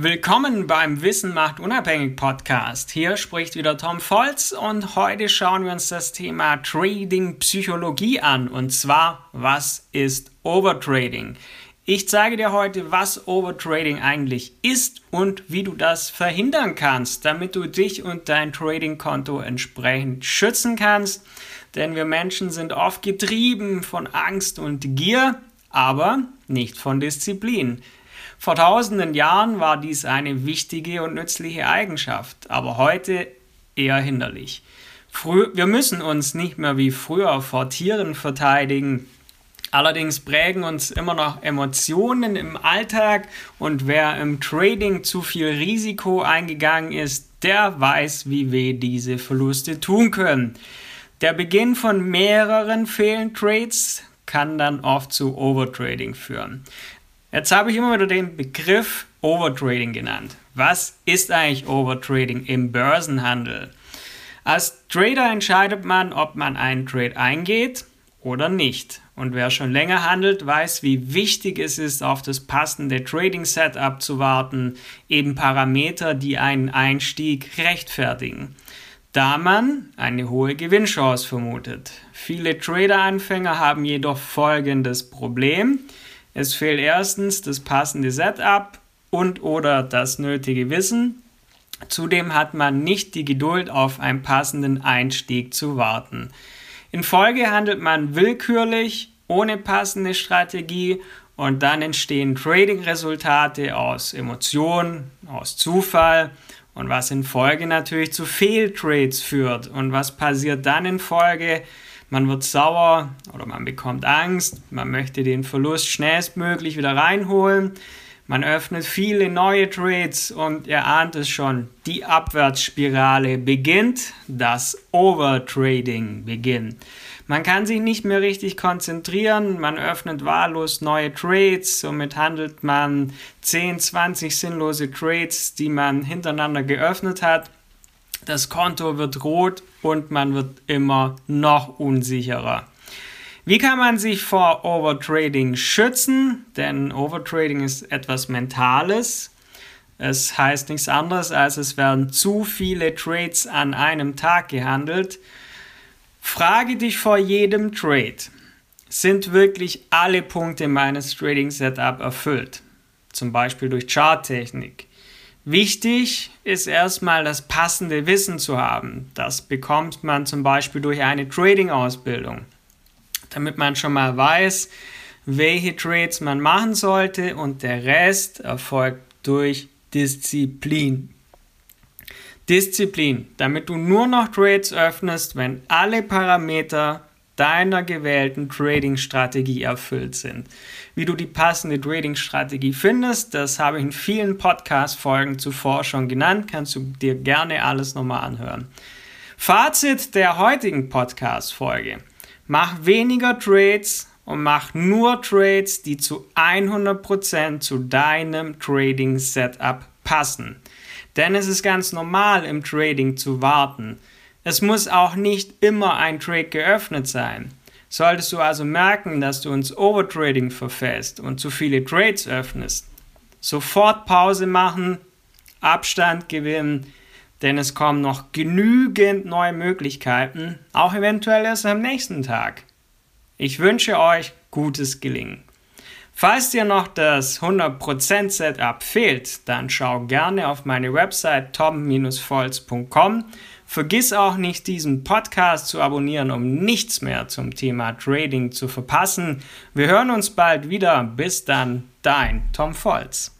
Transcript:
Willkommen beim Wissen macht unabhängig Podcast. Hier spricht wieder Tom Volz und heute schauen wir uns das Thema Trading Psychologie an und zwar, was ist Overtrading? Ich zeige dir heute, was Overtrading eigentlich ist und wie du das verhindern kannst, damit du dich und dein Trading-Konto entsprechend schützen kannst. Denn wir Menschen sind oft getrieben von Angst und Gier, aber nicht von Disziplin. Vor tausenden Jahren war dies eine wichtige und nützliche Eigenschaft, aber heute eher hinderlich. Frü wir müssen uns nicht mehr wie früher vor Tieren verteidigen. Allerdings prägen uns immer noch Emotionen im Alltag und wer im Trading zu viel Risiko eingegangen ist, der weiß, wie weh diese Verluste tun können. Der Beginn von mehreren fehlenden Trades kann dann oft zu Overtrading führen. Jetzt habe ich immer wieder den Begriff Overtrading genannt. Was ist eigentlich Overtrading im Börsenhandel? Als Trader entscheidet man, ob man einen Trade eingeht oder nicht. Und wer schon länger handelt, weiß, wie wichtig es ist, auf das passende Trading-Setup zu warten, eben Parameter, die einen Einstieg rechtfertigen. Da man eine hohe Gewinnchance vermutet. Viele Trader-Anfänger haben jedoch folgendes Problem. Es fehlt erstens das passende Setup und oder das nötige Wissen. Zudem hat man nicht die Geduld, auf einen passenden Einstieg zu warten. In Folge handelt man willkürlich, ohne passende Strategie und dann entstehen Trading-Resultate aus Emotionen, aus Zufall und was in Folge natürlich zu Fehltrades führt. Und was passiert dann in Folge? man wird sauer oder man bekommt Angst, man möchte den Verlust schnellstmöglich wieder reinholen. Man öffnet viele neue Trades und ihr ahnt es schon, die Abwärtsspirale beginnt, das Overtrading beginnt. Man kann sich nicht mehr richtig konzentrieren, man öffnet wahllos neue Trades, somit handelt man 10, 20 sinnlose Trades, die man hintereinander geöffnet hat das Konto wird rot und man wird immer noch unsicherer. Wie kann man sich vor Overtrading schützen? Denn Overtrading ist etwas Mentales. Es heißt nichts anderes, als es werden zu viele Trades an einem Tag gehandelt. Frage dich vor jedem Trade, sind wirklich alle Punkte meines Trading Setup erfüllt? Zum Beispiel durch Charttechnik. Wichtig ist erstmal das passende Wissen zu haben. Das bekommt man zum Beispiel durch eine Trading-Ausbildung, damit man schon mal weiß, welche Trades man machen sollte und der Rest erfolgt durch Disziplin. Disziplin, damit du nur noch Trades öffnest, wenn alle Parameter deiner gewählten Trading-Strategie erfüllt sind. Wie du die passende Trading-Strategie findest, das habe ich in vielen Podcast-Folgen zuvor schon genannt, kannst du dir gerne alles nochmal anhören. Fazit der heutigen Podcast-Folge. Mach weniger Trades und mach nur Trades, die zu 100% zu deinem Trading-Setup passen. Denn es ist ganz normal im Trading zu warten. Es muss auch nicht immer ein Trade geöffnet sein. Solltest du also merken, dass du ins Overtrading verfällst und zu viele Trades öffnest, sofort Pause machen, Abstand gewinnen, denn es kommen noch genügend neue Möglichkeiten, auch eventuell erst am nächsten Tag. Ich wünsche euch gutes Gelingen. Falls dir noch das 100% Setup fehlt, dann schau gerne auf meine Website tom-volz.com Vergiss auch nicht, diesen Podcast zu abonnieren, um nichts mehr zum Thema Trading zu verpassen. Wir hören uns bald wieder. Bis dann, dein Tom Volz.